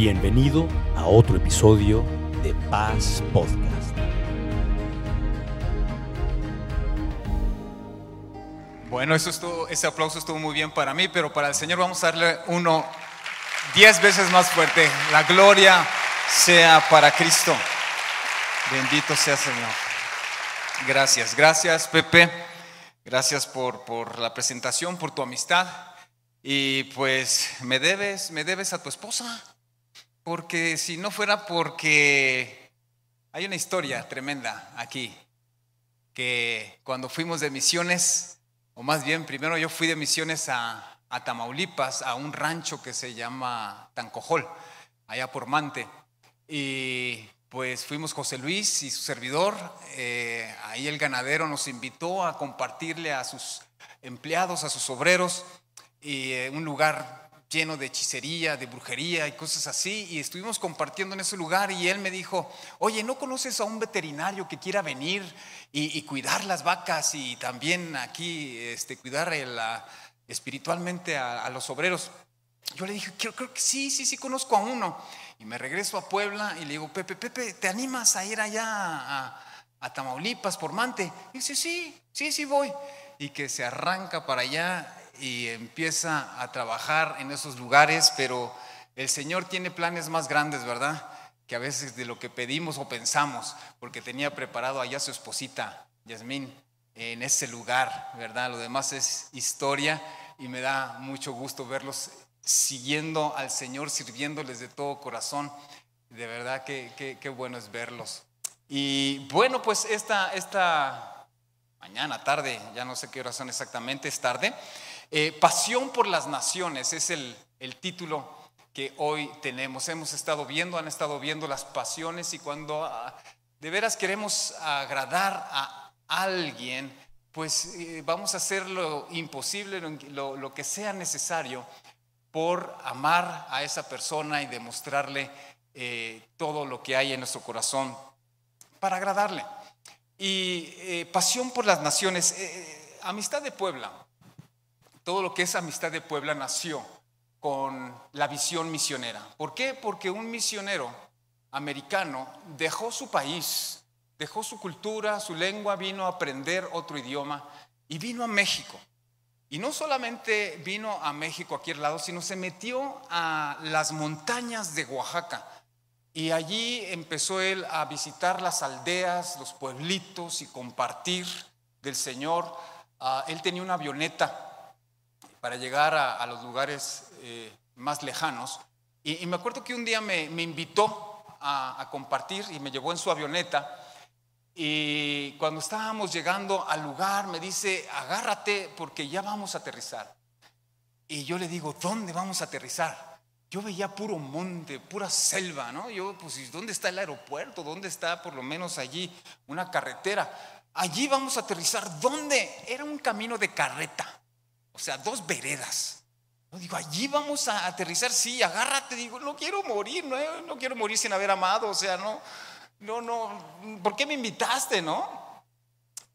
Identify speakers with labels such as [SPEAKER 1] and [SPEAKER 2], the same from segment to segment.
[SPEAKER 1] Bienvenido a otro episodio de Paz Podcast.
[SPEAKER 2] Bueno, eso estuvo, ese aplauso estuvo muy bien para mí, pero para el Señor vamos a darle uno diez veces más fuerte. La gloria sea para Cristo. Bendito sea Señor. Gracias, gracias Pepe. Gracias por, por la presentación, por tu amistad. Y pues me debes, me debes a tu esposa. Porque si no fuera porque hay una historia tremenda aquí, que cuando fuimos de misiones, o más bien primero yo fui de misiones a, Tamaulipas, a un rancho que se llama Tancojol, allá por Mante. Y pues fuimos José Luis y su servidor, eh, ahí el ganadero nos invitó a compartirle a sus empleados, a sus obreros, y eh, un lugar lleno de hechicería, de brujería y cosas así, y estuvimos compartiendo en ese lugar y él me dijo, oye, ¿no conoces a un veterinario que quiera venir y, cuidar las vacas y también aquí este, cuidar espiritualmente a, los obreros? Yo le dije, creo, creo, que sí, sí, sí, conozco a uno. Y me regreso a Puebla y le digo, Pepe, Pepe, ¿te animas a ir allá a, a Tamaulipas por Mante? Y dice, sí, sí, sí voy. Y que se arranca para allá y empieza a trabajar en esos lugares, pero el Señor tiene planes más grandes, ¿verdad? Que a veces de lo que pedimos o pensamos, porque tenía preparado allá su esposita, Yasmín, en ese lugar, ¿verdad? Lo demás es historia y me da mucho gusto verlos siguiendo al Señor, sirviéndoles de todo corazón. De verdad que, qué bueno es verlos. Y bueno, pues esta, esta mañana, tarde, ya no sé qué hora son exactamente, es tarde. Eh, Pasión por las Naciones es el, título que hoy tenemos. Hemos estado viendo, han estado viendo las pasiones y cuando ah, de veras queremos agradar a alguien, pues eh, vamos a hacer lo imposible, lo, que sea necesario por amar a esa persona y demostrarle eh, todo lo que hay en nuestro corazón para agradarle. Y pasión por las naciones, amistad de Puebla, todo lo que es Amistad de Puebla nació con la visión misionera. ¿Por qué? Porque un misionero americano dejó su país, dejó su cultura, su lengua, vino a aprender otro idioma y vino a México. Y no solamente vino a México aquí al lado, sino se metió a las montañas de Oaxaca. Y allí empezó él a visitar las aldeas, los pueblitos y compartir del Señor. Ah, él tenía una avioneta para llegar a, los lugares eh, más lejanos. Y, me acuerdo que un día me, invitó a, compartir y me llevó en su avioneta. Y cuando estábamos llegando al lugar, me dice, agárrate porque ya vamos a aterrizar. Y yo le digo, ¿dónde vamos a aterrizar? Yo veía puro monte, pura selva, ¿no? Yo, pues, ¿dónde está el aeropuerto? ¿Dónde está por lo menos allí una carretera? Allí vamos a aterrizar. ¿Dónde? Era un camino de carreta. O sea, dos veredas. No digo, allí vamos a aterrizar, sí, agárrate, digo, no quiero morir, no, no quiero morir sin haber amado, o sea, no, no, no, ¿por qué me invitaste, no?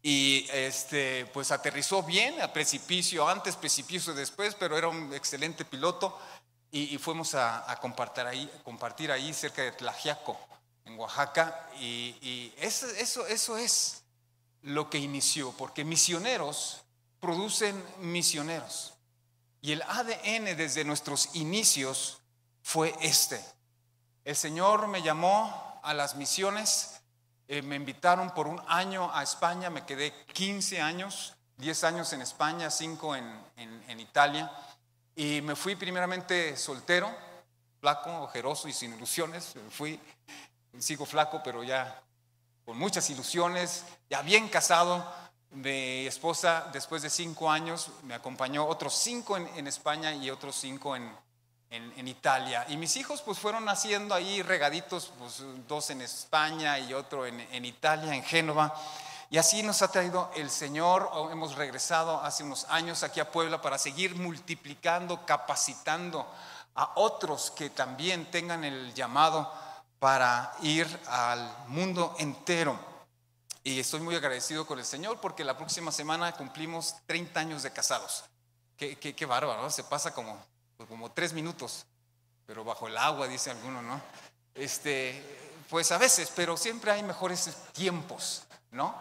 [SPEAKER 2] Y este, pues aterrizó bien, a precipicio antes, precipicio después, pero era un excelente piloto y, fuimos a, compartir, ahí, compartir ahí cerca de Tlajiaco, en Oaxaca, y, y eso, eso, eso es lo que inició, porque misioneros producen misioneros. Y el ADN desde nuestros inicios fue este. El Señor me llamó a las misiones, eh, me invitaron por un año a España, me quedé 15 años, 10 años en España, 5 en, Italia, y me fui primeramente soltero, flaco, ojeroso y sin ilusiones, fui, sigo flaco, pero ya con muchas ilusiones, ya bien casado, mi esposa, después de cinco años, me acompañó otros cinco en, España y otros cinco en, Italia. Y mis hijos pues fueron naciendo ahí regaditos, pues dos en España y otro en, Italia, en Génova. Y así nos ha traído el Señor. Hemos regresado hace unos años aquí a Puebla para seguir multiplicando, capacitando a otros que también tengan el llamado para ir al mundo entero. Y estoy muy agradecido con el Señor porque la próxima semana cumplimos 30 años de casados. Qué, qué, qué bárbaro, se pasa como, como tres minutos. pero bajo el agua, dice alguno, ¿no? Este, pues a veces, pero siempre hay mejores tiempos, ¿no?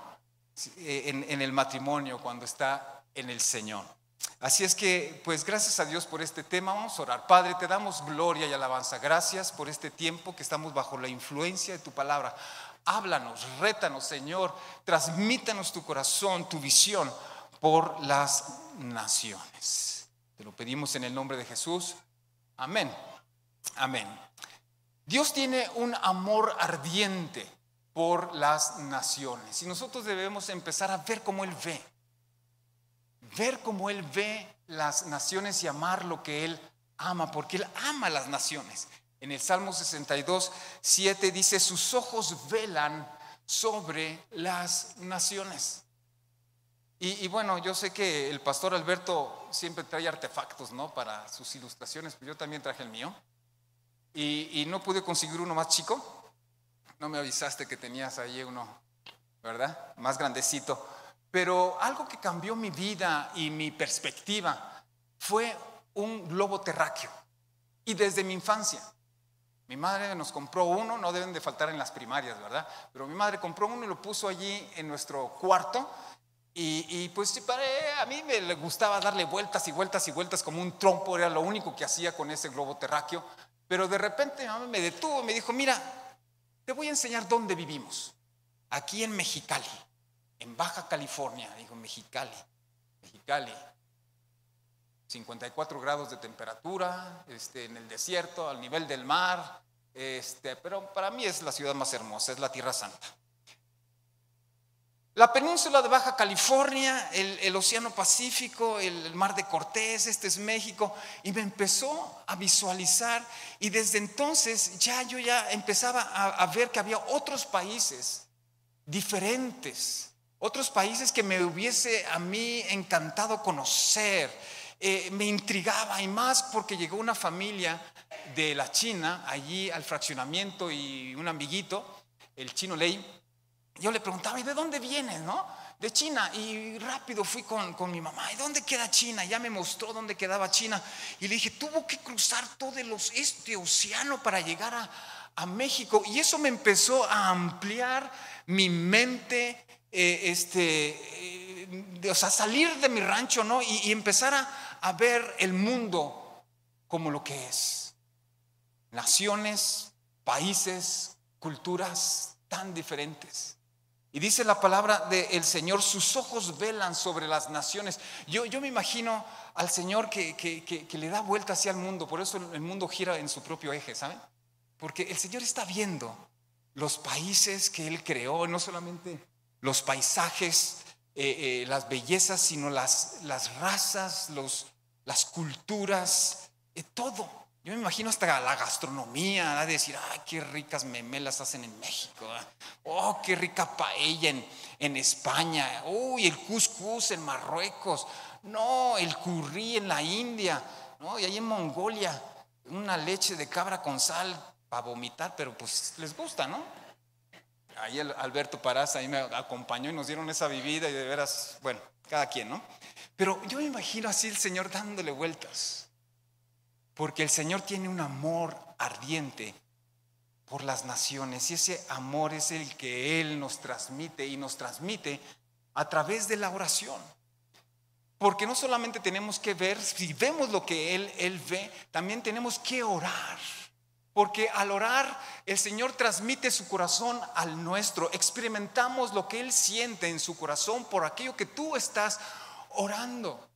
[SPEAKER 2] En, en el matrimonio, cuando está en el Señor. Así es que, pues gracias a Dios por este tema. Vamos a orar. Padre, te damos gloria y alabanza. Gracias por este tiempo que estamos bajo la influencia de tu palabra. Háblanos, rétanos, Señor. Transmítanos tu corazón, tu visión por las naciones. Te lo pedimos en el nombre de Jesús. Amén. Amén. Dios tiene un amor ardiente por las naciones y nosotros debemos empezar a ver cómo Él ve ver cómo Él ve las naciones y amar lo que Él ama, porque Él ama las naciones. En el Salmo 62, 7 dice, sus ojos velan sobre las naciones. Y, bueno, yo sé que el pastor Alberto siempre trae artefactos, ¿no? Para sus ilustraciones, pero yo también traje el mío. Y, y no pude conseguir uno más chico. No me avisaste que tenías ahí uno, ¿verdad? Más grandecito. Pero algo que cambió mi vida y mi perspectiva fue un globo terráqueo. Y desde mi infancia. Mi madre nos compró uno, no deben de faltar en las primarias, ¿verdad? Pero mi madre compró uno y lo puso allí en nuestro cuarto. Y, pues a mí me gustaba darle vueltas y vueltas y vueltas como un trompo, era lo único que hacía con ese globo terráqueo. Pero de repente mi mamá me detuvo y me dijo, mira, te voy a enseñar dónde vivimos, aquí en Mexicali en Baja California, dijo Mexicali, Mexicali, 54 grados de temperatura, este, en el desierto, al nivel del mar, este, pero para mí es la ciudad más hermosa, es la Tierra Santa. La península de Baja California, el, Océano Pacífico, el, Mar de Cortés, este es México, y me empezó a visualizar y desde entonces ya yo ya empezaba a ver que había otros países diferentes otros países que me hubiese a mí encantado conocer. Eh, me intrigaba y más porque llegó una familia de la China allí al fraccionamiento y un amiguito, el chino Ley. Yo le preguntaba, ¿y de dónde vienes, no? De China. Y rápido fui con, con mi mamá, ¿y dónde queda China? Ya me mostró dónde quedaba China. Y le dije, tuvo que cruzar todo el, este océano para llegar a, a México. Y eso me empezó a ampliar mi mente eh, este, eh, o sea, salir de mi rancho, ¿no? Y, empezar a, a, ver el mundo como lo que es. Naciones, países, culturas tan diferentes. Y dice la palabra del Señor, sus ojos velan sobre las naciones. Yo, yo me imagino al Señor que, que, que, le da vuelta hacia el mundo, por eso el mundo gira en su propio eje, ¿saben? Porque el Señor está viendo los países que Él creó, no solamente los paisajes, eh, eh, las bellezas, sino las, las razas, los, las culturas, eh, todo. Yo me imagino hasta la gastronomía, de decir, ay, qué ricas memelas hacen en México, oh, qué rica paella en, en España, uy, el couscous en Marruecos, no, el curry en la India, no, y ahí en Mongolia, una leche de cabra con sal para vomitar, pero pues les gusta, ¿no? Ahí Alberto Paraza ahí me acompañó y nos dieron esa bebida y de veras, bueno, cada quien, ¿no? Pero yo me imagino así el Señor dándole vueltas, porque el Señor tiene un amor ardiente por las naciones y ese amor es el que Él nos transmite y nos transmite a través de la oración. Porque no solamente tenemos que ver, si vemos lo que Él, Él ve, también tenemos que orar. Porque al orar el Señor transmite su corazón al nuestro. Experimentamos lo que Él siente en su corazón por aquello que tú estás orando.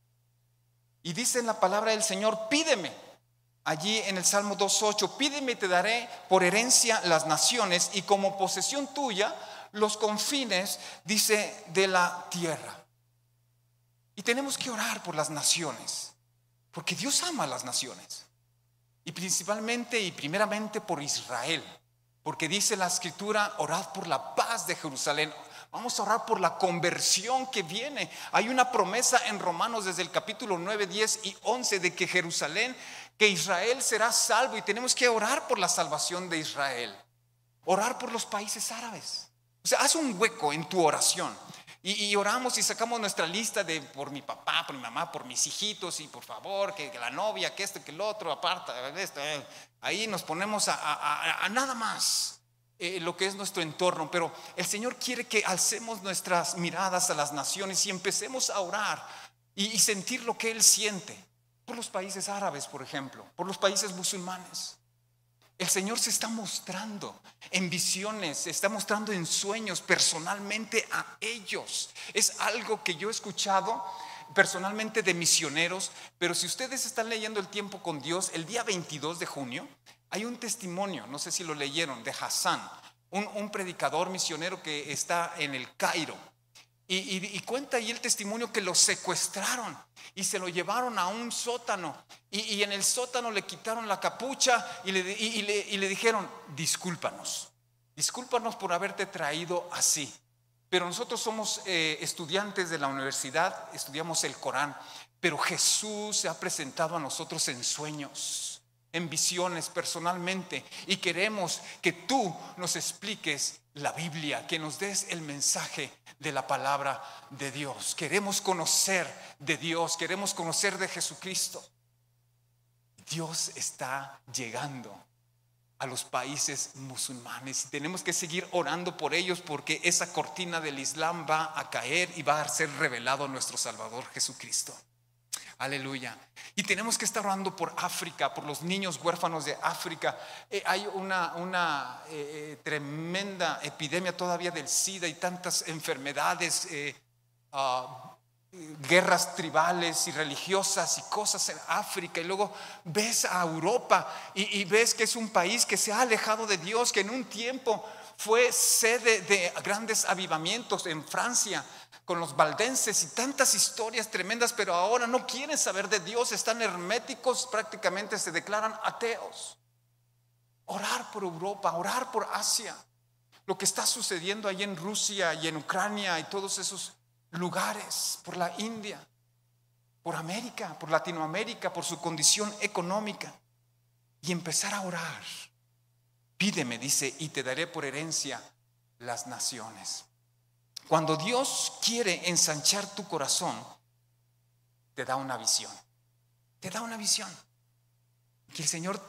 [SPEAKER 2] Y dice en la palabra del Señor, pídeme. Allí en el Salmo 2.8, pídeme y te daré por herencia las naciones y como posesión tuya los confines, dice, de la tierra. Y tenemos que orar por las naciones, porque Dios ama a las naciones. Y principalmente y primeramente por Israel. Porque dice la escritura, orad por la paz de Jerusalén. Vamos a orar por la conversión que viene. Hay una promesa en Romanos desde el capítulo 9, 10 y 11 de que Jerusalén, que Israel será salvo y tenemos que orar por la salvación de Israel. Orar por los países árabes. O sea, haz un hueco en tu oración. Y, oramos y sacamos nuestra lista de por mi papá, por mi mamá, por mis hijitos y por favor, que, la novia, que esto, que el otro, aparta, esto. Eh. Ahí nos ponemos a, nada más eh, lo que es nuestro entorno. Pero el Señor quiere que alcemos nuestras miradas a las naciones y empecemos a orar y sentir lo que Él siente. Por los países árabes, por ejemplo, por los países musulmanes. El Señor se está mostrando en visiones, se está mostrando en sueños personalmente a ellos. Es algo que yo he escuchado personalmente de misioneros, pero si ustedes están leyendo el tiempo con Dios, el día 22 de junio hay un testimonio, no sé si lo leyeron, de Hassan, un, un predicador misionero que está en el Cairo. Y, cuenta ahí el testimonio que lo secuestraron y se lo llevaron a un sótano. Y, en el sótano le quitaron la capucha y le, le, dijeron, discúlpanos, discúlpanos por haberte traído así. Pero nosotros somos eh, estudiantes de la universidad, estudiamos el Corán, pero Jesús se ha presentado a nosotros en sueños, en visiones personalmente. Y queremos que tú nos expliques la Biblia, que nos des el mensaje de la palabra de Dios. Queremos conocer de Dios, queremos conocer de Jesucristo. Dios está llegando a los países musulmanes y tenemos que seguir orando por ellos porque esa cortina del Islam va a caer y va a ser revelado nuestro Salvador Jesucristo. Aleluya. Y tenemos que estar orando por África, por los niños huérfanos de África. Eh, hay una, una eh, eh, tremenda epidemia todavía del SIDA y tantas enfermedades, ah, guerras tribales y religiosas y cosas en África. Y luego ves a Europa y ves que es un país que se ha alejado de Dios, que en un tiempo fue sede de grandes avivamientos en Francia con los valdenses y tantas historias tremendas, pero ahora no quieren saber de Dios, están herméticos, prácticamente se declaran ateos. Orar por Europa, orar por Asia, lo que está sucediendo ahí en Rusia y en Ucrania y todos esos lugares, por la India, por América, por Latinoamérica, por su condición económica, y empezar a orar. Pídeme, dice, y te daré por herencia las naciones. Cuando Dios quiere ensanchar tu corazón, te da una visión. Te da una visión. Que el Señor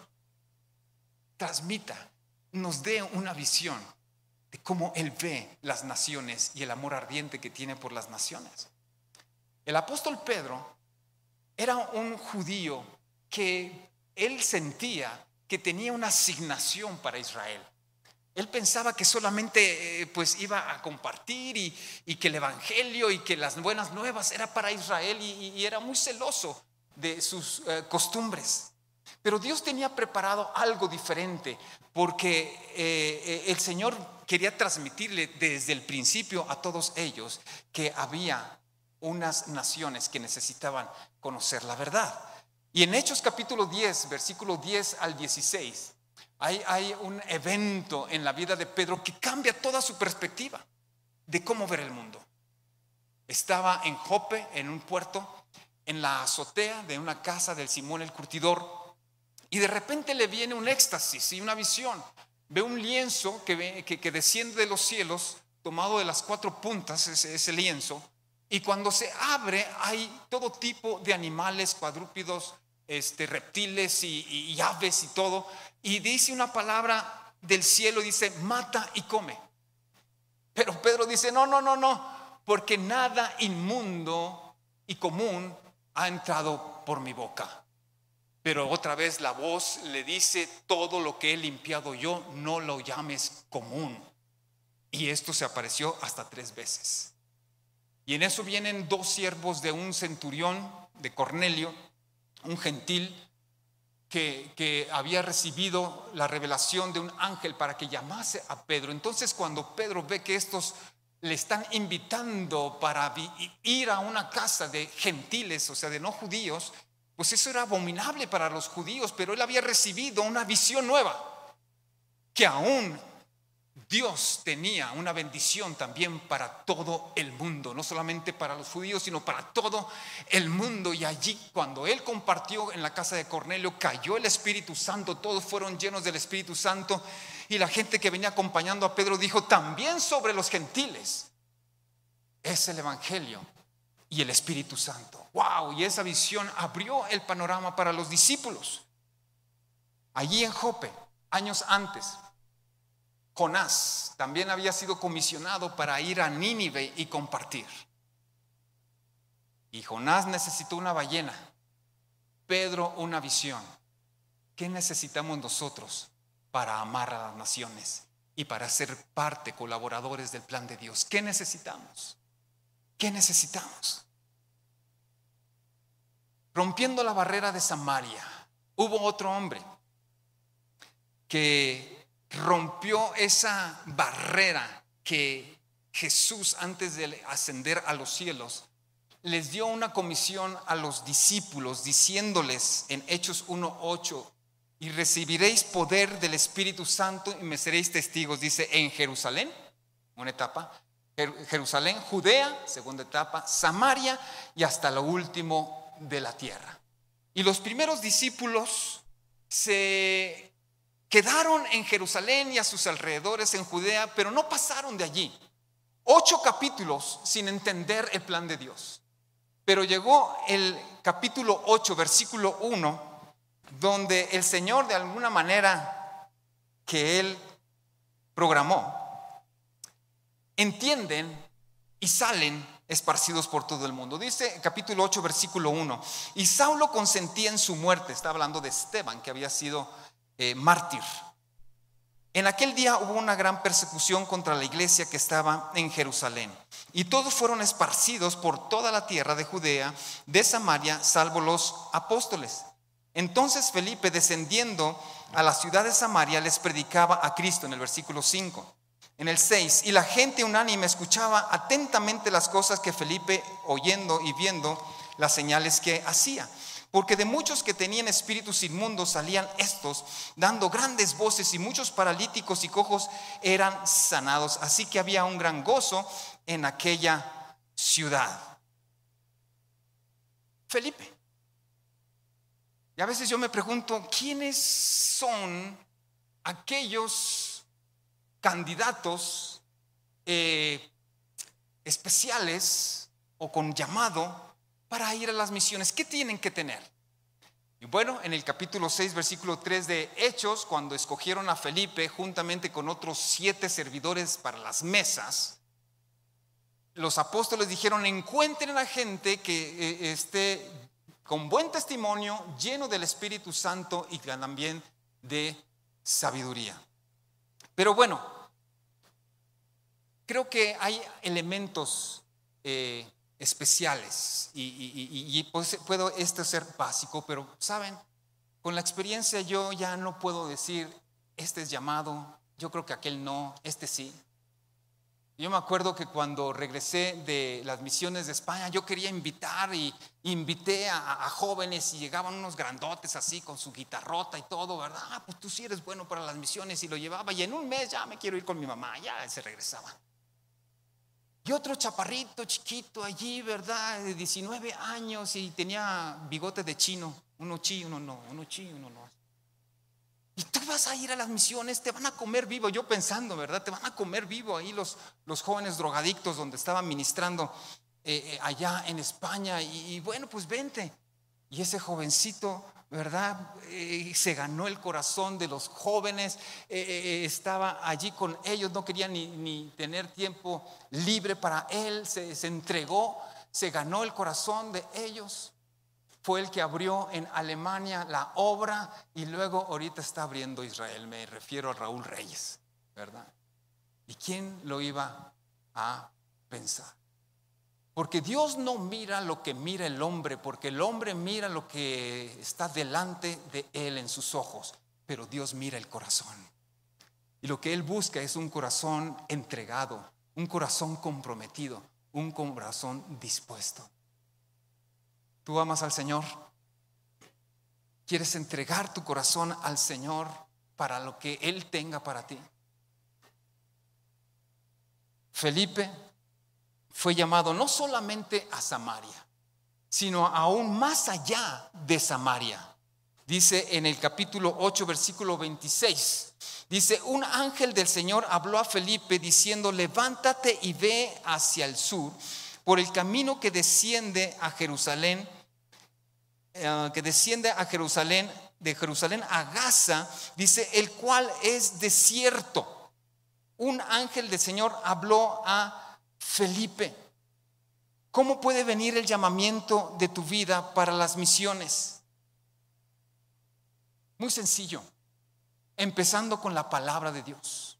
[SPEAKER 2] transmita, nos dé una visión de cómo Él ve las naciones y el amor ardiente que tiene por las naciones. El apóstol Pedro era un judío que él sentía que tenía una asignación para Israel. Él pensaba que solamente eh, pues iba a compartir y, que el Evangelio y que las buenas nuevas era para Israel y, era muy celoso de sus eh, costumbres. Pero Dios tenía preparado algo diferente porque eh, el Señor quería transmitirle desde el principio a todos ellos que había unas naciones que necesitaban conocer la verdad. Y en Hechos capítulo 10, versículo 10 al 16, hay, un evento en la vida de Pedro que cambia toda su perspectiva de cómo ver el mundo. Estaba en Jope, en un puerto, en la azotea de una casa del Simón el Curtidor, y de repente le viene un éxtasis y una visión. Ve un lienzo que, que, desciende de los cielos, tomado de las cuatro puntas, ese, ese lienzo, y cuando se abre hay todo tipo de animales, cuadrúpidos, este, reptiles y, aves y todo, y dice una palabra del cielo, dice, mata y come. Pero Pedro dice, no, no, no, no, porque nada inmundo y común ha entrado por mi boca. Pero otra vez la voz le dice, todo lo que he limpiado yo, no lo llames común. Y esto se apareció hasta tres veces. Y en eso vienen dos siervos de un centurión, de Cornelio, un gentil que, había recibido la revelación de un ángel para que llamase a Pedro. Entonces cuando Pedro ve que estos le están invitando para ir a una casa de gentiles, o sea, de no judíos, pues eso era abominable para los judíos, pero él había recibido una visión nueva, que aún Dios tenía una bendición también para todo el mundo, no solamente para los judíos, sino para todo el mundo. Y allí, cuando Él compartió en la casa de Cornelio, cayó el Espíritu Santo, todos fueron llenos del Espíritu Santo. Y la gente que venía acompañando a Pedro dijo, también sobre los gentiles es el Evangelio y el Espíritu Santo. ¡Wow! Y esa visión abrió el panorama para los discípulos. Allí en Jope, años antes, Jonás también había sido comisionado para ir a Nínive y compartir. Y Jonás necesitó una ballena, Pedro una visión. ¿Qué necesitamos nosotros para amar a las naciones y para ser parte, colaboradores del plan de Dios? ¿Qué necesitamos? ¿Qué necesitamos? Rompiendo la barrera de Samaria, hubo otro hombre que rompió esa barrera que Jesús antes de ascender a los cielos les dio una comisión a los discípulos diciéndoles en Hechos 1.8 y recibiréis poder del Espíritu Santo y me seréis testigos, dice, en Jerusalén, una etapa, Jerusalén, Judea, segunda etapa, Samaria y hasta lo último de la tierra. Y los primeros discípulos se quedaron en Jerusalén y a sus alrededores en Judea, pero no pasaron de allí. Ocho capítulos sin entender el plan de Dios. Pero llegó el capítulo 8, versículo 1, donde el Señor de alguna manera que Él programó, entienden y salen esparcidos por todo el mundo. Dice capítulo 8, versículo 1, y Saulo consentía en su muerte, está hablando de Esteban, que había sido eh, mártir. En aquel día hubo una gran persecución contra la iglesia que estaba en Jerusalén. Y todos fueron esparcidos por toda la tierra de Judea, de Samaria, salvo los apóstoles. Entonces Felipe, descendiendo a la ciudad de Samaria, les predicaba a Cristo en el versículo 5. En el 6, y la gente unánime escuchaba atentamente las cosas que Felipe, oyendo y viendo las señales que hacía. Porque de muchos que tenían espíritus inmundos salían estos, dando grandes voces, y muchos paralíticos y cojos eran sanados. Así que había un gran gozo en aquella ciudad. Felipe. Y a veces yo me pregunto, ¿quiénes son aquellos candidatos eh, especiales o con llamado para ir a las misiones? ¿Qué tienen que tener? Y bueno, en el capítulo 6, versículo 3 de Hechos, cuando escogieron a Felipe juntamente con otros siete servidores para las mesas, los apóstoles dijeron, encuentren a gente que eh, esté con buen testimonio, lleno del Espíritu Santo y también de sabiduría. Pero bueno, creo que hay elementos eh, especiales y, puedo esto ser básico, pero saben, con la experiencia yo ya no puedo decir, este es llamado, yo creo que aquel no, este sí. Yo me acuerdo que cuando regresé de las misiones de España, yo quería invitar y invité a, jóvenes y llegaban unos grandotes así con su guitarrota y todo, ¿verdad? Ah, pues tú sí eres bueno para las misiones y lo llevaba y en un mes ya me quiero ir con mi mamá, ya se regresaba. Otro chaparrito chiquito allí, ¿verdad? De 19 años y tenía bigote de chino. Uno chi, uno no, uno chi, uno no. Y tú vas a ir a las misiones, te van a comer vivo. Yo pensando, ¿verdad? Te van a comer vivo ahí los, los jóvenes drogadictos donde estaban ministrando eh, eh, allá en España. Y, y, bueno, pues vente. Y ese jovencito ¿verdad? Eh, se ganó el corazón de los jóvenes, eh, eh, estaba allí con ellos, no quería ni, tener tiempo libre para él, se, se, entregó, se ganó el corazón de ellos. Fue el que abrió en Alemania la obra y luego ahorita está abriendo Israel, me refiero a Raúl Reyes, ¿verdad? ¿Y quién lo iba a pensar? Porque Dios no mira lo que mira el hombre, porque el hombre mira lo que está delante de él en sus ojos, pero Dios mira el corazón. Y lo que Él busca es un corazón entregado, un corazón comprometido, un corazón dispuesto. ¿Tú amas al Señor? ¿Quieres entregar tu corazón al Señor para lo que Él tenga para ti? Felipe fue llamado no solamente a Samaria, sino aún más allá de Samaria. Dice en el capítulo 8, versículo 26. Dice, un ángel del Señor habló a Felipe diciendo, levántate y ve hacia el sur por el camino que desciende a Jerusalén, eh, que desciende a Jerusalén, de Jerusalén a Gaza, dice, el cual es desierto. Un ángel del Señor habló a Felipe. ¿Cómo puede venir el llamamiento de tu vida para las misiones? Muy sencillo, empezando con la palabra de Dios.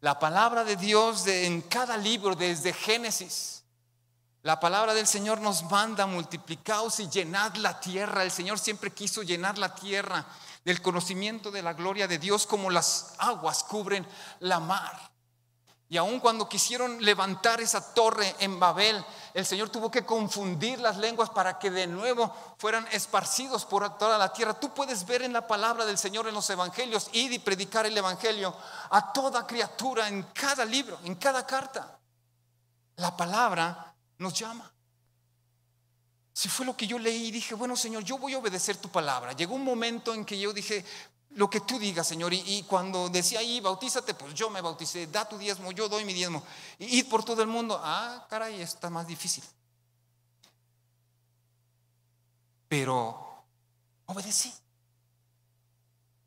[SPEAKER 2] La palabra de Dios en cada libro, desde Génesis. La palabra del Señor nos manda multiplicaos y llenad la tierra. El Señor siempre quiso llenar la tierra del conocimiento de la gloria de Dios como las aguas cubren la mar. Y aun cuando quisieron levantar esa torre en Babel, el Señor tuvo que confundir las lenguas para que de nuevo fueran esparcidos por toda la tierra. Tú puedes ver en la palabra del Señor en los evangelios, ir y predicar el evangelio a toda criatura en cada libro, en cada carta. La palabra nos llama. Si fue lo que yo leí y dije, bueno Señor, yo voy a obedecer tu palabra. Llegó un momento en que yo dije, lo que tú digas, Señor. Y, cuando decía ahí, bautízate, pues yo me bauticé, da tu diezmo, yo doy mi diezmo. Y id por todo el mundo. Ah, caray, está más difícil. Pero obedecí.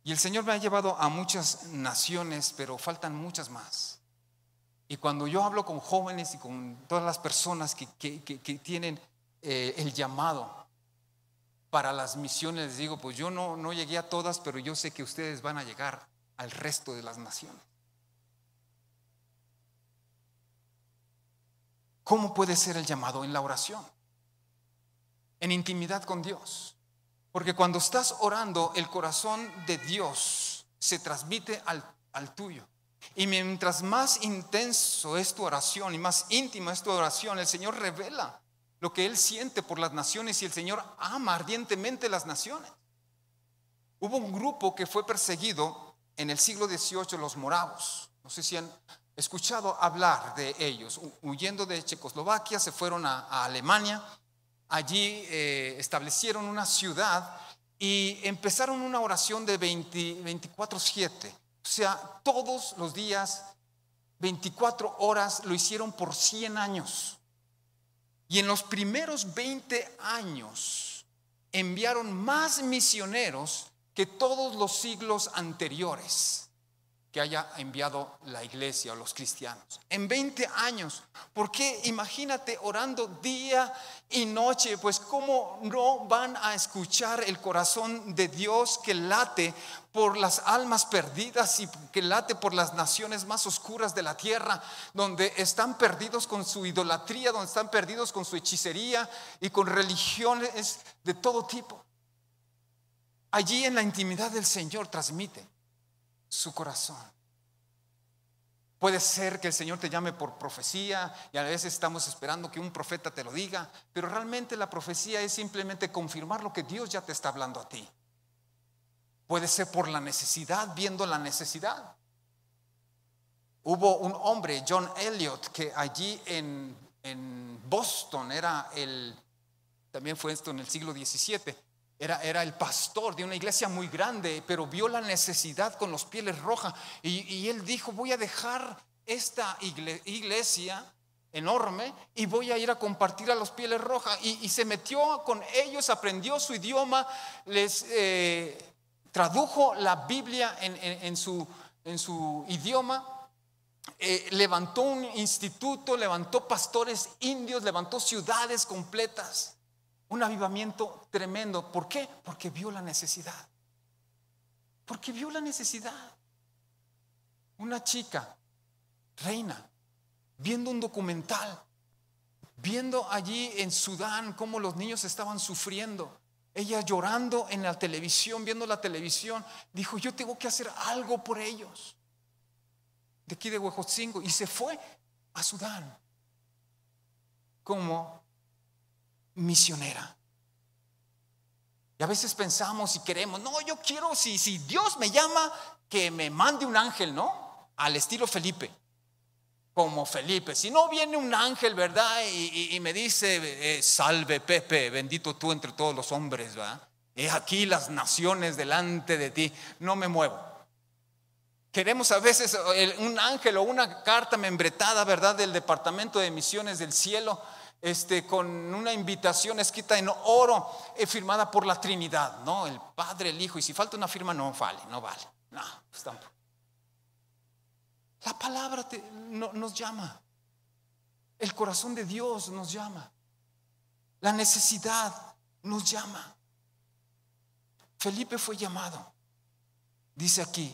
[SPEAKER 2] Y el Señor me ha llevado a muchas naciones, pero faltan muchas más. Y cuando yo hablo con jóvenes y con todas las personas que, tienen eh, el llamado, para las misiones, les digo, pues yo no, no llegué a todas, pero yo sé que ustedes van a llegar al resto de las naciones. ¿Cómo puede ser el llamado en la oración? En intimidad con Dios. Porque cuando estás orando, el corazón de Dios se transmite al, al, tuyo. Y mientras más intenso es tu oración y más íntima es tu oración, el Señor revela lo que él siente por las naciones y el Señor ama ardientemente las naciones. Hubo un grupo que fue perseguido en el siglo XVIII, los moravos. No sé si han escuchado hablar de ellos. Huyendo de Checoslovaquia, se fueron a, Alemania. Allí eh, establecieron una ciudad y empezaron una oración de 24-7. O sea, todos los días, 24 horas, lo hicieron por 100 años. Y en los primeros 20 años enviaron más misioneros que todos los siglos anteriores que haya enviado la iglesia o los cristianos. En 20 años. Porque imagínate orando día y noche, pues cómo no van a escuchar el corazón de Dios que late por las almas perdidas y que late por las naciones más oscuras de la tierra, donde están perdidos con su idolatría, donde están perdidos con su hechicería y con religiones de todo tipo. Allí en la intimidad del Señor transmite su corazón. Puede ser que el Señor te llame por profecía y a veces estamos esperando que un profeta te lo diga, pero realmente la profecía es simplemente confirmar lo que Dios ya te está hablando a ti. Puede ser por la necesidad, viendo la necesidad. Hubo un hombre, John Elliot, que allí en, en Boston era el, también fue esto en el siglo XVII, era, era, el pastor de una iglesia muy grande, pero vio la necesidad con los pieles rojas. Y, y él dijo, voy a dejar esta iglesia enorme y voy a ir a compartir a los pieles rojas. Y, se metió con ellos, aprendió su idioma, les eh, tradujo la Biblia en, su, en su, idioma. Eh, levantó un instituto, levantó pastores indios, levantó ciudades completas un avivamiento tremendo. ¿Por qué? Porque vio la necesidad. Porque vio la necesidad. Una chica, reina, viendo un documental, viendo allí en Sudán cómo los niños estaban sufriendo. Ella llorando en la televisión, viendo la televisión, dijo, yo tengo que hacer algo por ellos. De aquí de Huejotzingo. Y se fue a Sudán como misionera. Y a veces pensamos y queremos, no, yo quiero, si, si Dios me llama, que me mande un ángel, ¿no? Al estilo Felipe, como Felipe. Si no viene un ángel, ¿verdad? Y, me dice, eh, salve Pepe, bendito tú entre todos los hombres, ¿verdad? he aquí las naciones delante de ti, no me muevo. Queremos a veces un ángel o una carta membretada, ¿verdad?, del Departamento de Misiones del Cielo, este, con una invitación escrita en oro, eh, firmada por la Trinidad, ¿no? El Padre, el Hijo, y si falta una firma, no vale, no vale. No, pues tampoco. La palabra nos llama. El corazón de Dios nos llama. La necesidad nos llama. Felipe fue llamado, dice aquí,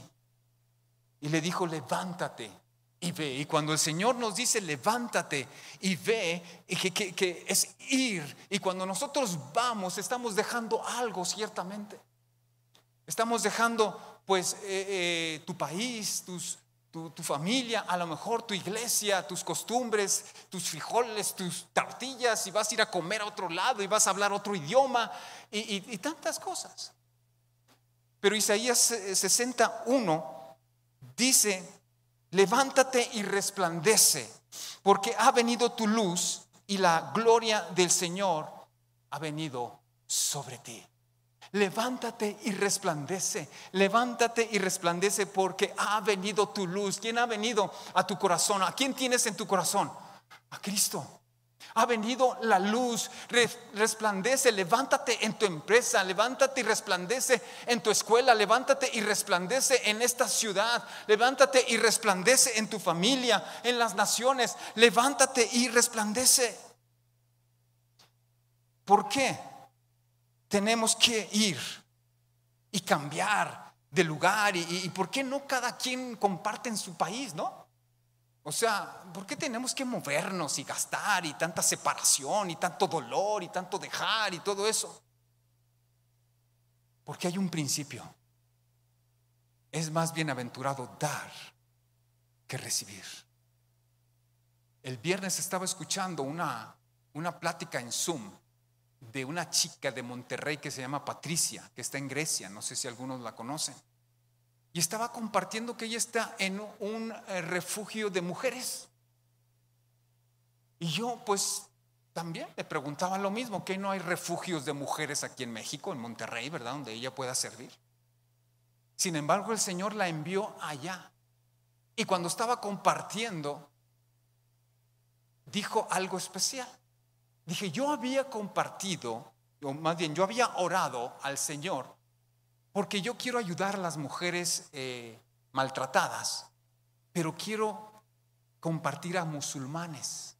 [SPEAKER 2] y le dijo, levántate y ve. Y cuando el Señor nos dice, levántate y ve, y que, es ir, y cuando nosotros vamos, estamos dejando algo ciertamente. Estamos dejando pues eh, eh, tu país, tus, tu, familia, a lo mejor tu iglesia, tus costumbres, tus frijoles, tus tortillas, y vas a ir a comer a otro lado y vas a hablar otro idioma y, tantas cosas. Pero Isaías 61 dice, levántate y resplandece, porque ha venido tu luz y la gloria del Señor ha venido sobre ti. Levántate y resplandece, levántate y resplandece porque ha venido tu luz. ¿Quién ha venido a tu corazón? ¿A quién tienes en tu corazón? A Cristo. Ha venido la luz, resplandece, levántate en tu empresa, levántate y resplandece en tu escuela, levántate y resplandece en esta ciudad, levántate y resplandece en tu familia, en las naciones, levántate y resplandece. ¿Por qué? tenemos que ir y cambiar de lugar. Y, por qué no cada quien comparte en su país, no? O sea, ¿por qué tenemos que movernos y gastar y tanta separación y tanto dolor y tanto dejar y todo eso? Porque hay un principio. Es más bienaventurado dar que recibir. El viernes estaba escuchando una, una plática en Zoom de una chica de Monterrey que se llama Patricia, que está en Grecia, no sé si algunos la conocen. Y estaba compartiendo que ella está en un eh, refugio de mujeres. Y yo pues también le preguntaba lo mismo, que no hay refugios de mujeres aquí en México, en Monterrey, ¿verdad? Donde ella pueda servir. Sin embargo, el Señor la envió allá. Y cuando estaba compartiendo, dijo algo especial. Dije, yo había compartido, o más bien yo había orado al Señor, porque yo quiero ayudar a las mujeres eh, maltratadas, pero quiero compartir a musulmanes.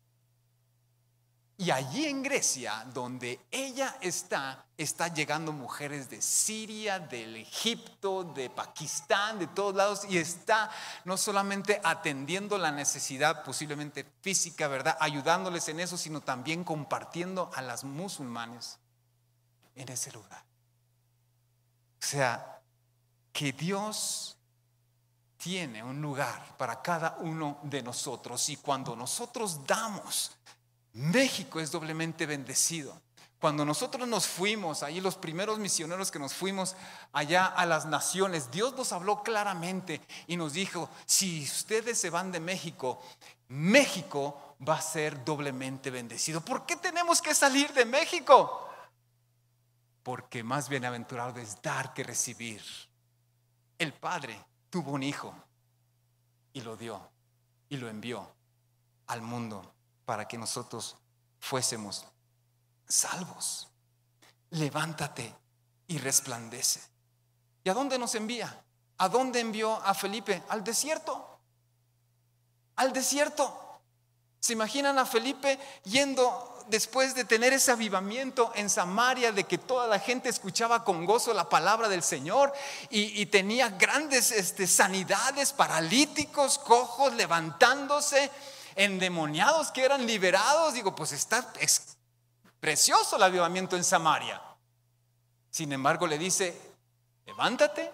[SPEAKER 2] Y allí en Grecia, donde ella está, está llegando mujeres de Siria, del Egipto, de Pakistán, de todos lados, y está no solamente atendiendo la necesidad posiblemente física, ¿verdad? Ayudándoles en eso, sino también compartiendo a las musulmanes en ese lugar. O sea, que Dios tiene un lugar para cada uno de nosotros y cuando nosotros damos, México es doblemente bendecido. Cuando nosotros nos fuimos, ahí los primeros misioneros que nos fuimos allá a las naciones, Dios nos habló claramente y nos dijo, si ustedes se van de México, México va a ser doblemente bendecido. ¿Por qué tenemos que salir de México? Porque más bienaventurado es dar que recibir. El Padre tuvo un hijo y lo dio y lo envió al mundo para que nosotros fuésemos salvos. Levántate y resplandece. ¿Y a dónde nos envía? ¿A dónde envió a Felipe? Al desierto. Al desierto. ¿Se imaginan a Felipe yendo después de tener ese avivamiento en Samaria, de que toda la gente escuchaba con gozo la palabra del Señor y, tenía grandes este, sanidades, paralíticos, cojos, levantándose? endemoniados que eran liberados. Digo, pues está es precioso el avivamiento en Samaria. Sin embargo, le dice, levántate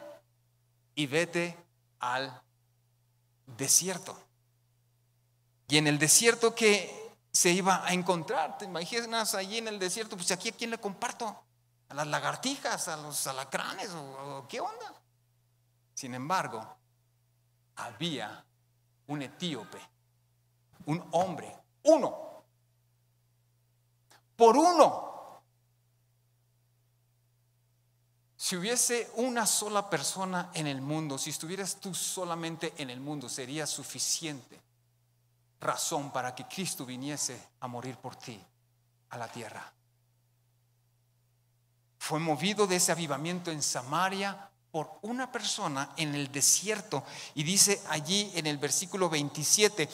[SPEAKER 2] y vete al desierto. Y en el desierto que se iba a encontrar, te imaginas allí en el desierto, pues aquí a quién le comparto, a las lagartijas, a los alacranes, o qué onda. Sin embargo, había un etíope un hombre, uno, por uno. Si hubiese una sola persona en el mundo, si estuvieras tú solamente en el mundo, sería suficiente razón para que Cristo viniese a morir por ti a la tierra. Fue movido de ese avivamiento en Samaria por una persona en el desierto. Y dice allí en el versículo 27,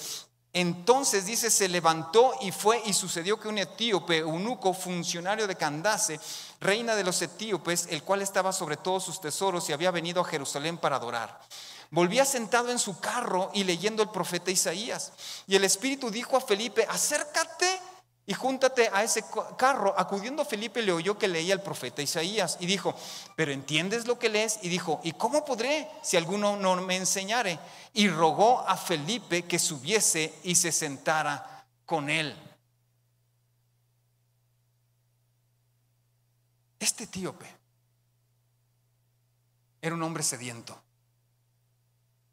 [SPEAKER 2] entonces dice, se levantó y fue y sucedió que un etíope, eunuco, funcionario de Candace, reina de los etíopes, el cual estaba sobre todos sus tesoros y había venido a Jerusalén para adorar. Volvía sentado en su carro y leyendo el profeta Isaías. Y el Espíritu dijo a Felipe, acércate y júntate a ese carro. Acudiendo Felipe le oyó que leía el profeta Isaías y dijo, pero ¿entiendes lo que lees? Y dijo, ¿y cómo podré si alguno no me enseñare? Y rogó a Felipe que subiese y se sentara con él. Este etíope era un hombre sediento.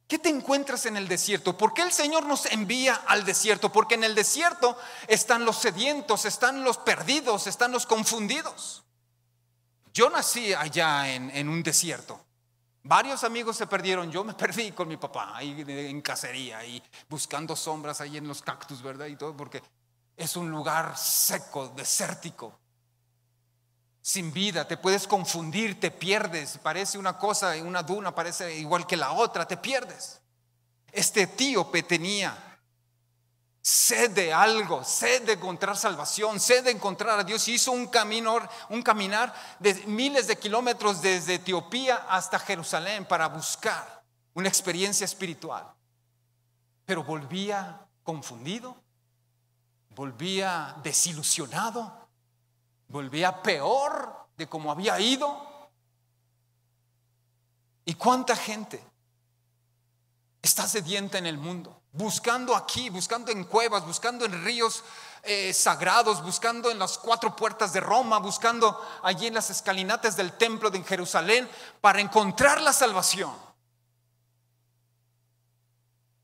[SPEAKER 2] ¿Qué te encuentras en el desierto? ¿Por qué el Señor nos envía al desierto? Porque en el desierto están los sedientos, están los perdidos, están los confundidos. Yo nací allá en, un desierto. Varios amigos se perdieron. Yo me perdí con mi papá ahí en cacería y buscando sombras ahí en los cactus, ¿verdad? Y todo, porque es un lugar seco, desértico sin vida, te puedes confundir, te pierdes, parece una cosa, una duna parece igual que la otra, te pierdes. Este etíope tenía sed de algo, sed de encontrar salvación, sed de encontrar a Dios y hizo un camino, un caminar de miles de kilómetros desde Etiopía hasta Jerusalén para buscar una experiencia espiritual. Pero volvía confundido, volvía desilusionado, volvía peor de como había ido. ¿Y cuánta gente está sedienta en el mundo? Buscando aquí, buscando en cuevas, buscando en ríos eh, sagrados, buscando en las cuatro puertas de Roma, buscando allí en las escalinatas del templo de Jerusalén para encontrar la salvación.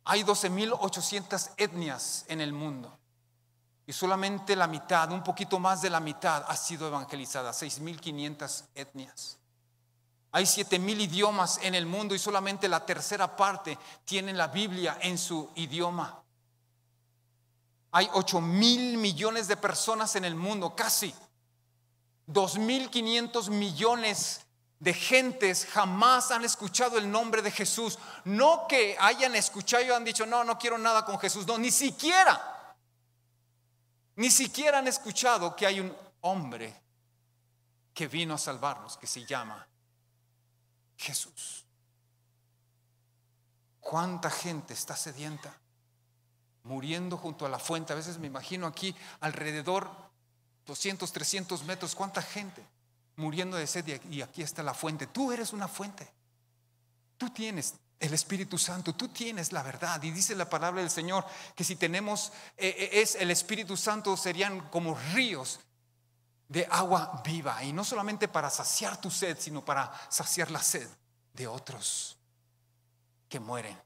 [SPEAKER 2] Hay 12.800 etnias en el mundo. Y solamente la mitad, un poquito más de la mitad, ha sido evangelizada, 6.500 etnias. Hay 7.000 idiomas en el mundo y solamente la tercera parte tienen la Biblia en su idioma. Hay 8 mil millones de personas en el mundo, casi. 2.500 millones de gentes jamás han escuchado el nombre de Jesús. No que hayan escuchado y han dicho, no, no quiero nada con Jesús. No, ni siquiera ni siquiera han escuchado que hay un hombre que vino a salvarnos, que se llama Jesús. ¿Cuánta gente está sedienta? Muriendo junto a la fuente. A veces me imagino aquí alrededor 200, 300 metros. ¿Cuánta gente muriendo de sed? Y aquí está la fuente. Tú eres una fuente. Tú tienes el Espíritu Santo, tú tienes la verdad. Y dice la palabra del Señor que si tenemos eh, eh, es el Espíritu Santo serían como ríos de agua viva. Y no solamente para saciar tu sed, sino para saciar la sed de otros que mueren.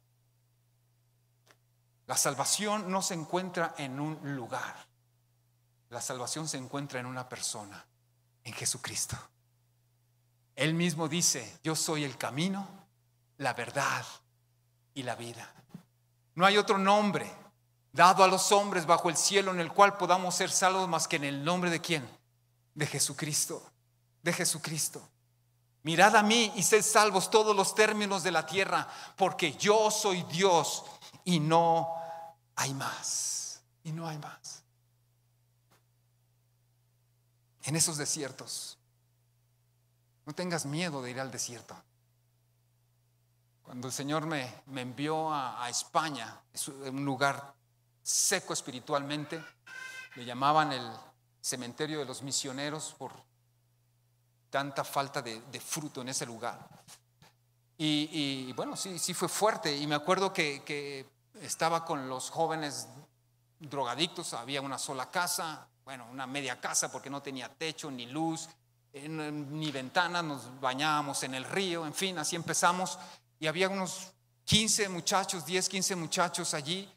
[SPEAKER 2] La salvación no se encuentra en un lugar. La salvación se encuentra en una persona, en Jesucristo. Él mismo dice, yo soy el camino, la verdad y la vida. No hay otro nombre dado a los hombres bajo el cielo en el cual podamos ser salvos más que en el nombre de quién? De Jesucristo, de Jesucristo. Mirad a mí y sed salvos todos los términos de la tierra, porque yo soy Dios y no hay más. Y no hay más. En esos desiertos, no tengas miedo de ir al desierto. Cuando el Señor me, envió a, España, es un lugar seco espiritualmente, le llamaban el cementerio de los misioneros por tanta falta de, fruto en ese lugar. Y, bueno, sí, sí fue fuerte. Y me acuerdo que, que, estaba con los jóvenes drogadictos, había una sola casa, bueno, una media casa porque no tenía techo ni luz, ni ventanas, nos bañábamos en el río, en fin, así empezamos y había unos 15 muchachos, 10, 15 muchachos allí,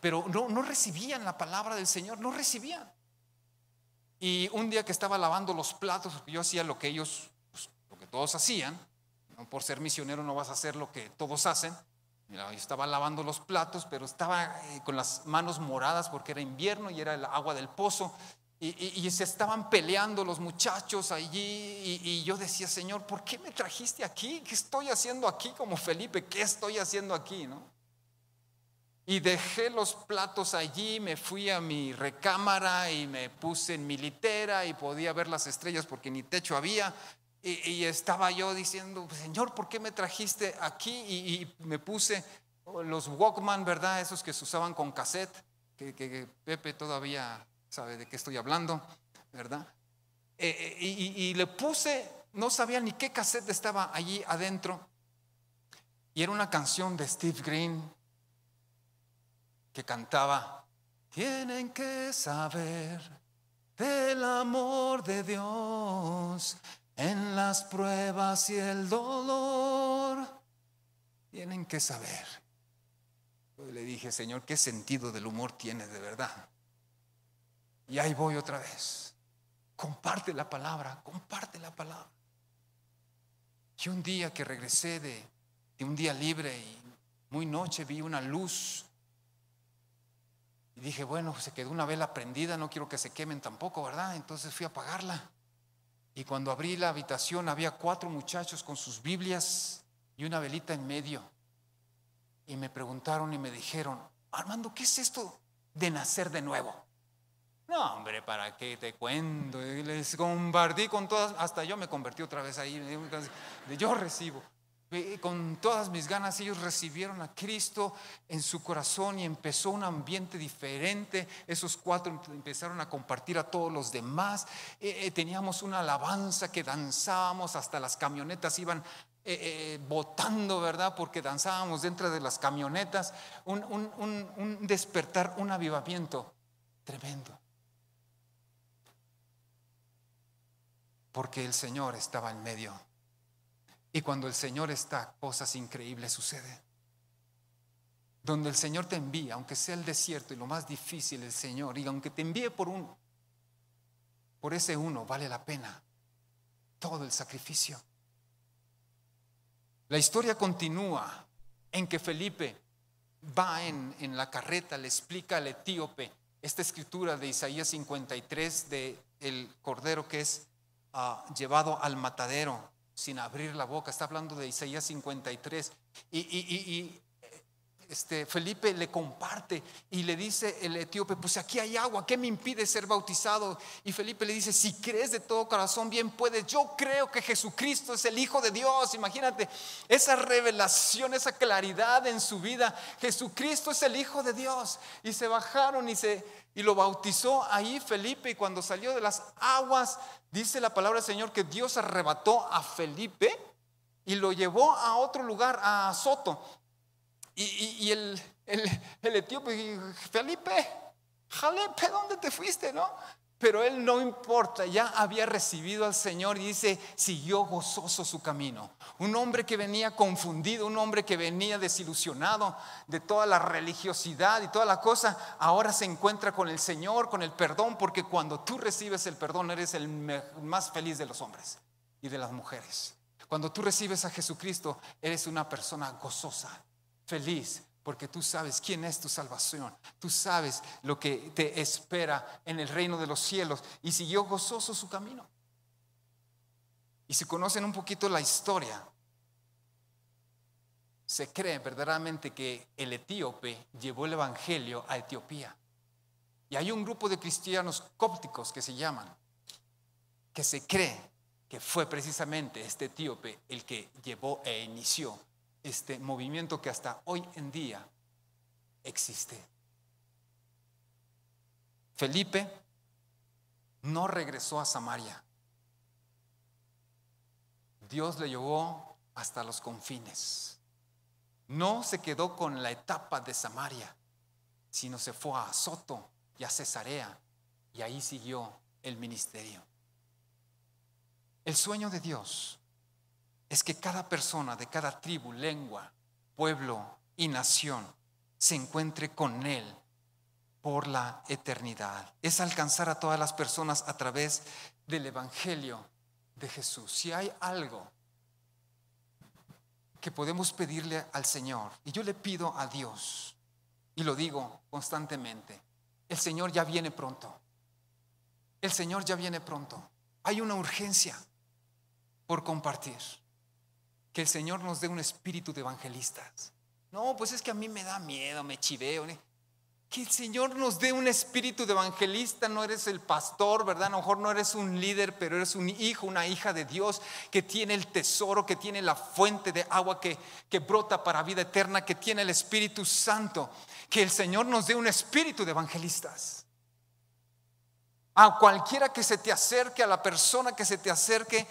[SPEAKER 2] pero no, no recibían la palabra del Señor, no recibían. Y un día que estaba lavando los platos, yo hacía lo que ellos, pues, lo que todos hacían. No por ser misionero no vas a hacer lo que todos hacen. Yo estaba lavando los platos, pero estaba eh, con las manos moradas porque era invierno y era el agua del pozo. Y, se estaban peleando los muchachos allí y, yo decía, Señor, ¿por qué me trajiste aquí? ¿Qué estoy haciendo aquí como Felipe? ¿Qué estoy haciendo aquí? ¿no? Y dejé los platos allí, me fui a mi recámara y me puse en mi litera y podía ver las estrellas porque ni techo había. Y, estaba yo diciendo, Señor, ¿por qué me trajiste aquí? Y, me puse los Walkman, ¿verdad? Esos que se usaban con cassette, que Pepe todavía sabe de qué estoy hablando, ¿verdad? Eh, eh, y, le puse, no sabía ni qué cassette estaba allí adentro. Y era una canción de Steve Green que cantaba, tienen que saber del amor de Dios en las pruebas y el dolor. Tienen que saber. le dije, Señor, ¿qué sentido del humor tiene de verdad? Y ahí voy otra vez. Comparte la palabra, comparte la palabra. Y un día que regresé de, un día libre y muy noche vi una luz. Y dije, bueno, se quedó una vela prendida, no quiero que se quemen tampoco, ¿verdad? Entonces fui a apagarla. Y cuando abrí la habitación había cuatro muchachos con sus Biblias y una velita en medio. Y me preguntaron y me dijeron, Armando, ¿qué es esto de nacer de nuevo? No, hombre, ¿para qué te cuento? Les compartí con todas, hasta yo me convertí otra vez ahí, yo recibo. Con todas mis ganas ellos recibieron a Cristo en su corazón y empezó un ambiente diferente. Esos cuatro empezaron a compartir a todos los demás. Eh, eh, teníamos una alabanza que danzábamos, hasta las camionetas iban eh, votando, ¿verdad? Porque danzábamos dentro de las camionetas. un despertar, un avivamiento tremendo. Porque el Señor estaba en medio. Y cuando el Señor está, cosas increíbles suceden. Donde el Señor te envía, aunque sea el desierto y lo más difícil, el Señor, y aunque te envíe por uno, por ese uno vale la pena todo el sacrificio. La historia continúa en que Felipe va en, la carreta, le explica al etíope esta escritura de Isaías 53 de el cordero que es llevado al matadero sin abrir la boca. Está hablando de Isaías 53. Y, y, este, Felipe le comparte y le dice el etíope, pues aquí hay agua, ¿qué me impide ser bautizado? Y Felipe le dice, si crees de todo corazón, bien puedes. Yo creo que Jesucristo es el Hijo de Dios. Imagínate esa revelación, esa claridad en su vida. Jesucristo es el Hijo de Dios. Y se bajaron y, se, y lo bautizó ahí Felipe y cuando salió de las aguas Dice la palabra del Señor que Dios arrebató a Felipe y lo llevó a otro lugar, a Soto. Y, el, el, el etíope, Felipe, Jalepe, ¿dónde te fuiste? ¿No? Pero él no importa, ya había recibido al Señor y dice, siguió gozoso su camino. Un hombre que venía confundido, un hombre que venía desilusionado de toda la religiosidad y toda la cosa, ahora se encuentra con el Señor, con el perdón, porque cuando tú recibes el perdón eres el más feliz de los hombres y de las mujeres. Cuando tú recibes a Jesucristo, eres una persona gozosa, feliz, porque tú sabes quién es tu salvación, tú sabes lo que te espera en el reino de los cielos y siguió gozoso su camino. Y si conocen un poquito la historia, se cree verdaderamente que el etíope llevó el evangelio a Etiopía. Y hay un grupo de cristianos cópticos que se llaman, que se cree que fue precisamente este etíope el que llevó e inició este movimiento que hasta hoy en día existe. Felipe no regresó a Samaria. Dios le llevó hasta los confines. No se quedó con la etapa de Samaria, sino se fue a Soto y a Cesarea y ahí siguió el ministerio. El sueño de Dios es que cada persona de cada tribu, lengua, pueblo y nación se encuentre con Él por la eternidad. Es alcanzar a todas las personas a través del Evangelio de Jesús. Si hay algo que podemos pedirle al Señor. Y yo le pido a Dios, y lo digo constantemente, el Señor ya viene pronto. El Señor ya viene pronto. Hay una urgencia por compartir. Que el Señor nos dé un espíritu de evangelistas. No, pues es que a mí me da miedo, me chiveo. Que el Señor nos dé un espíritu de evangelista. No eres el pastor, ¿verdad? A lo mejor no eres un líder, pero eres un hijo, una hija de Dios que tiene el tesoro, que tiene la fuente de agua que, que brota para vida eterna, que tiene el Espíritu Santo. Que el Señor nos dé un espíritu de evangelistas. A cualquiera que se te acerque, a la persona que se te acerque,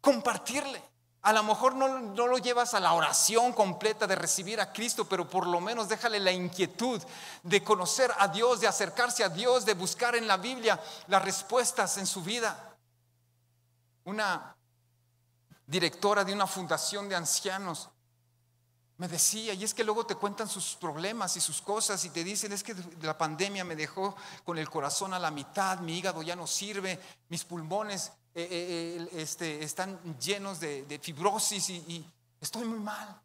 [SPEAKER 2] compartirle. A lo mejor no, lo llevas a la oración completa de recibir a Cristo, pero por lo menos déjale la inquietud de conocer a Dios, de acercarse a Dios, de buscar en la Biblia las respuestas en su vida. Una directora de una fundación de ancianos me decía, y es que luego te cuentan sus problemas y sus cosas y te dicen, es que la pandemia me dejó con el corazón a la mitad, mi hígado ya no sirve, mis pulmones eh, eh, este, están llenos de, fibrosis y, estoy muy mal.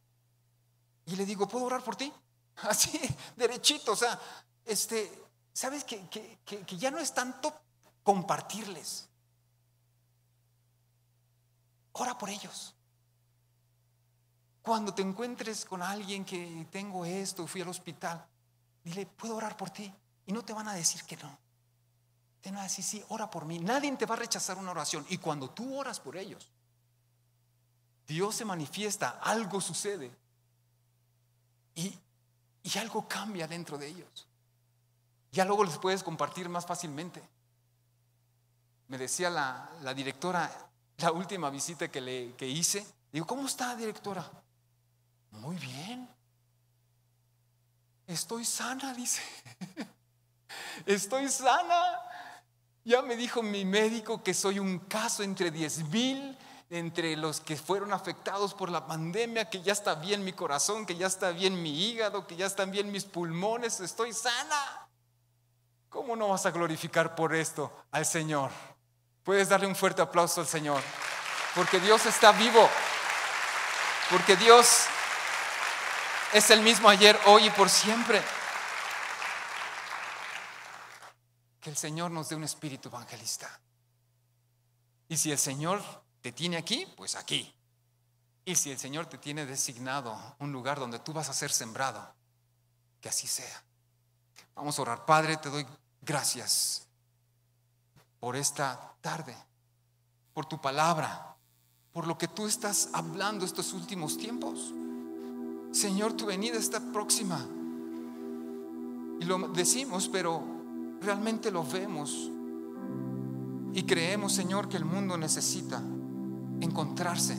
[SPEAKER 2] Y le digo, ¿puedo orar por ti? Así, derechito, o sea, este, ¿sabes que, que ya no es tanto compartirles? Ora por ellos. Cuando te encuentres con alguien que tengo esto, fui al hospital, dile, ¿puedo orar por ti? Y no te van a decir que no. A decir, sí, ora por mí. Nadie te va a rechazar una oración. Y cuando tú oras por ellos, Dios se manifiesta, algo sucede. Y, y algo cambia dentro de ellos. Ya luego les puedes compartir más fácilmente. Me decía la, la directora, la última visita que, le, que hice, digo, ¿cómo está directora? Muy bien. Estoy sana, dice. Estoy sana. Ya me dijo mi médico que soy un caso entre diez mil, entre los que fueron afectados por la pandemia, que ya está bien mi corazón, que ya está bien mi hígado, que ya están bien mis pulmones. Estoy sana. ¿Cómo no vas a glorificar por esto al Señor? Puedes darle un fuerte aplauso al Señor. Porque Dios está vivo. Porque Dios es el mismo ayer, hoy y por siempre. Que el Señor nos dé un espíritu evangelista. Y si el Señor te tiene aquí, pues aquí. Y si el Señor te tiene designado un lugar donde tú vas a ser sembrado, que así sea. Vamos a orar. Padre, te doy gracias por esta tarde, por tu palabra, por lo que tú estás hablando estos últimos tiempos. Señor, tu venida está próxima. Y lo decimos, pero realmente lo vemos. Y creemos, Señor, que el mundo necesita encontrarse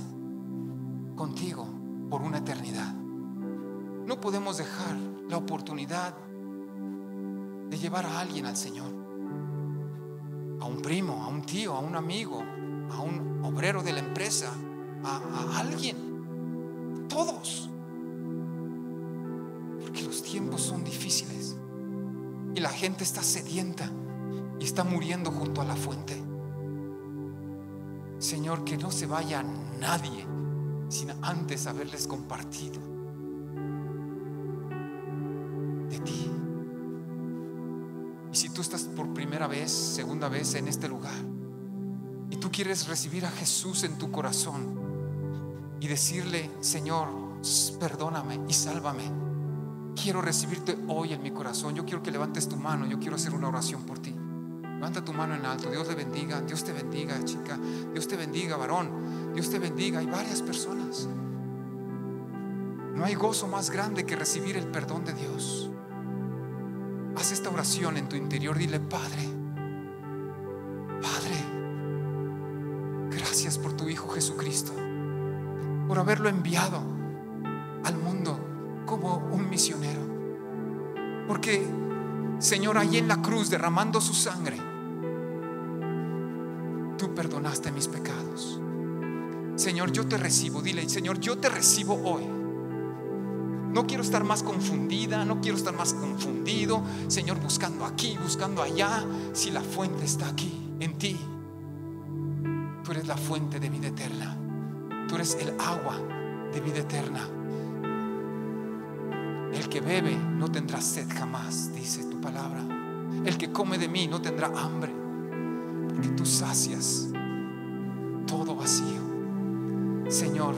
[SPEAKER 2] contigo por una eternidad. No podemos dejar la oportunidad de llevar a alguien al Señor. A un primo, a un tío, a un amigo, a un obrero de la empresa, a, a alguien. Todos los tiempos son difíciles y la gente está sedienta y está muriendo junto a la fuente. Señor, que no se vaya nadie sin antes haberles compartido de ti. Y si tú estás por primera vez, segunda vez en este lugar, y tú quieres recibir a Jesús en tu corazón y decirle, Señor, perdóname y sálvame quiero recibirte hoy en mi corazón. Yo quiero que levantes tu mano. Yo quiero hacer una oración por ti. Levanta tu mano en alto. Dios te bendiga. Dios te bendiga, chica. Dios te bendiga, varón. Dios te bendiga. Hay varias personas. No hay gozo más grande que recibir el perdón de Dios. Haz esta oración en tu interior. Dile, Padre, Padre, gracias por tu Hijo Jesucristo, por haberlo enviado Señor, ahí en la cruz derramando su sangre, tú perdonaste mis pecados. Señor, yo te recibo. Dile, Señor, yo te recibo hoy. No quiero estar más confundida, no quiero estar más confundido. Señor, buscando aquí, buscando allá, si la fuente está aquí, en ti. Tú eres la fuente de vida eterna. Tú eres el agua de vida eterna. El que bebe no tendrá sed jamás, dice palabra. El que come de mí no tendrá hambre, porque tú sacias todo vacío. Señor,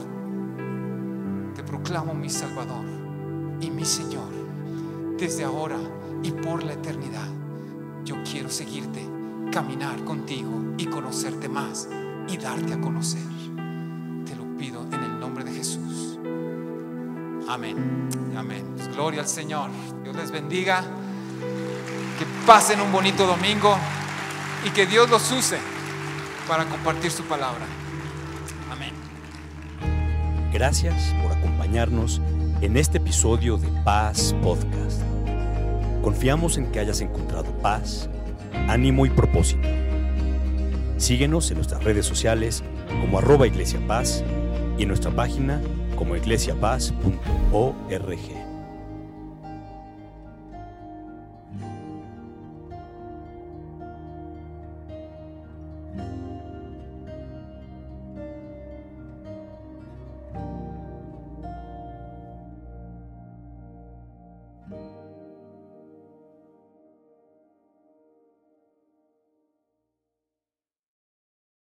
[SPEAKER 2] te proclamo mi Salvador y mi Señor desde ahora y por la eternidad. Yo quiero seguirte, caminar contigo y conocerte más y darte a conocer. Te lo pido en el nombre de Jesús. Amén. Amén. Pues gloria al Señor. Dios les bendiga. Pasen un bonito domingo y que Dios los use para compartir su palabra. Amén.
[SPEAKER 1] Gracias por acompañarnos en este episodio de Paz Podcast. Confiamos en que hayas encontrado paz, ánimo y propósito. Síguenos en nuestras redes sociales como arroba Iglesia Paz y en nuestra página como iglesiapaz.org.